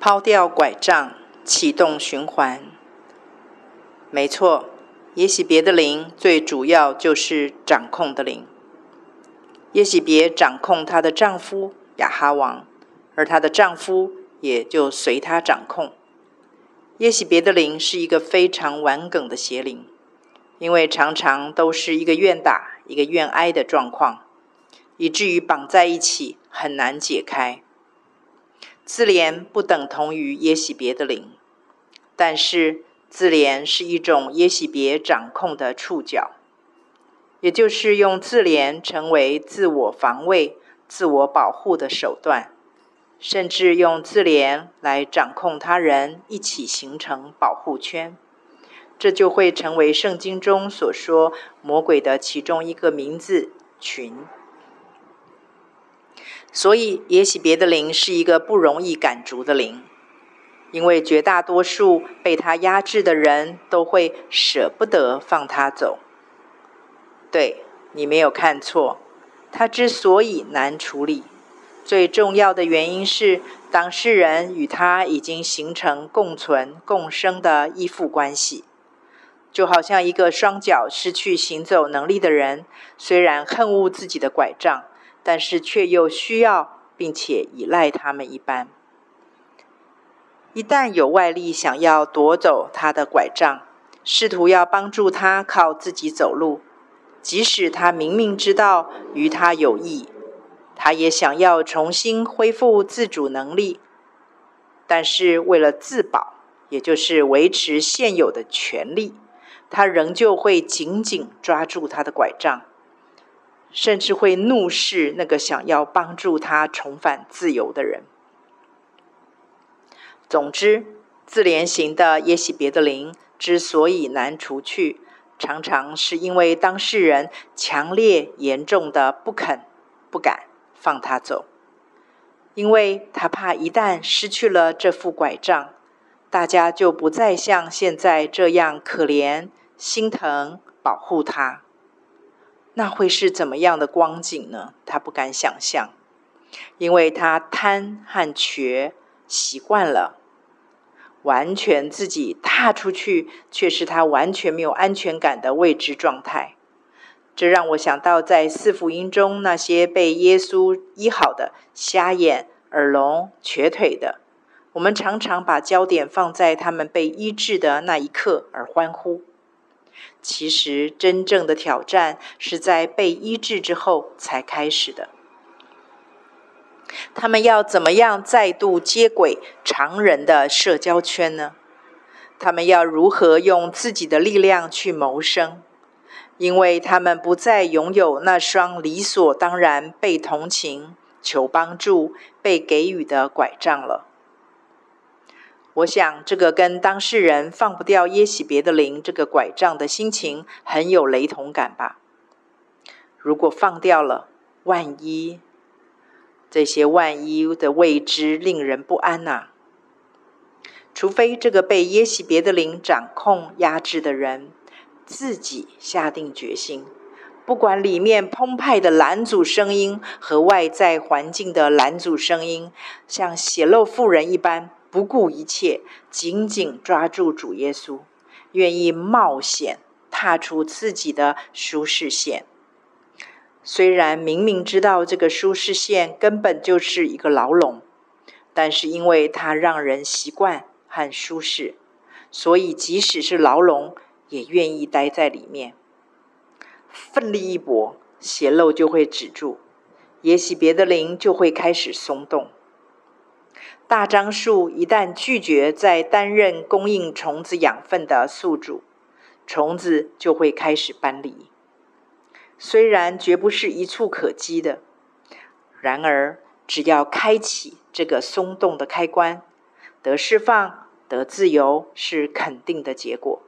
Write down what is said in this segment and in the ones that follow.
抛掉拐杖，启动循环。没错，也许别的灵最主要就是掌控的灵。耶洗别掌控她的丈夫雅哈王，而她的丈夫也就随她掌控。耶洗别的灵是一个非常顽梗的邪灵，因为常常都是一个愿打一个愿挨的状况，以至于绑在一起很难解开。自怜不等同于耶洗别的灵，但是自怜是一种耶洗别掌控的触角，也就是用自怜成为自我防卫、自我保护的手段，甚至用自怜来掌控他人，一起形成保护圈，这就会成为圣经中所说魔鬼的其中一个名字——群。所以，也许别的灵是一个不容易赶逐的灵，因为绝大多数被他压制的人都会舍不得放他走。对，你没有看错，他之所以难处理，最重要的原因是当事人与他已经形成共存共生的依附关系，就好像一个双脚失去行走能力的人，虽然恨恶自己的拐杖。但是却又需要并且依赖他们一般。一旦有外力想要夺走他的拐杖，试图要帮助他靠自己走路，即使他明明知道于他有益，他也想要重新恢复自主能力，但是为了自保，也就是维持现有的权利，他仍旧会紧紧抓住他的拐杖。甚至会怒视那个想要帮助他重返自由的人。总之，自怜型的耶洗别的灵之所以难除去，常常是因为当事人强烈严重的不肯、不敢放他走，因为他怕一旦失去了这副拐杖，大家就不再像现在这样可怜、心疼、保护他。那会是怎么样的光景呢？他不敢想象，因为他贪和瘸习惯了，完全自己踏出去，却是他完全没有安全感的未知状态。这让我想到，在四福音中那些被耶稣医好的瞎眼、耳聋、瘸腿的，我们常常把焦点放在他们被医治的那一刻而欢呼。其实，真正的挑战是在被医治之后才开始的。他们要怎么样再度接轨常人的社交圈呢？他们要如何用自己的力量去谋生？因为他们不再拥有那双理所当然被同情、求帮助、被给予的拐杖了。我想，这个跟当事人放不掉耶洗别的灵这个拐杖的心情很有雷同感吧？如果放掉了，万一这些万一的未知令人不安呐、除非这个被耶洗别的灵掌控压制的人自己下定决心，不管里面澎湃的拦阻声音和外在环境的拦阻声音，像血漏妇人一般。不顾一切，紧紧抓住主耶稣，愿意冒险踏出自己的舒适线。虽然明明知道这个舒适线根本就是一个牢笼，但是因为它让人习惯和舒适，所以即使是牢笼，也愿意待在里面。奋力一搏，血漏就会止住，也许别的灵就会开始松动。大樟树一旦拒绝再担任供应虫子养分的宿主，虫子就会开始搬离。虽然绝不是一触可几的，然而只要开启这个松动的开关，得释放、得自由是肯定的结果。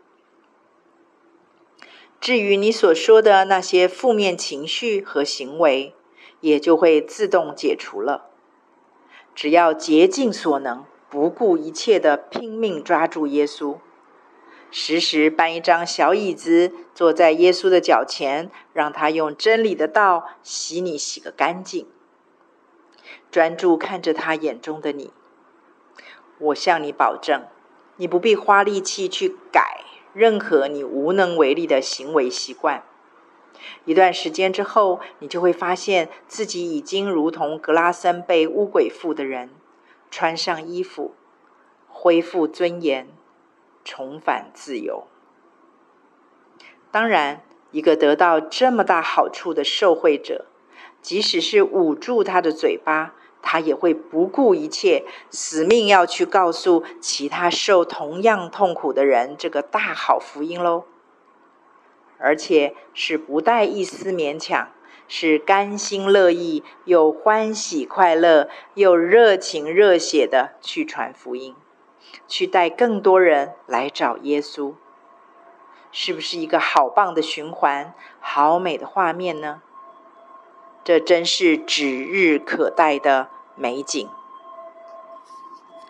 至于你所说的那些负面情绪和行为，也就会自动解除了。只要竭尽所能，不顾一切的拼命抓住耶稣，时时搬一张小椅子坐在耶稣的脚前，让他用真理的道洗你洗个干净。专注看着他眼中的你，我向你保证，你不必花力气去改任何你无能为力的行为习惯。一段时间之后，你就会发现自己已经如同格拉森被污鬼附的人，穿上衣服，恢复尊严，重返自由。当然，一个得到这么大好处的受惠者，即使是捂住他的嘴巴，他也会不顾一切，死命要去告诉其他受同样痛苦的人这个大好福音喽。而且是不带一丝勉强，是甘心乐意，又欢喜快乐，又热情热血的去传福音，去带更多人来找耶稣，是不是一个好棒的循环，好美的画面呢？这真是指日可待的美景。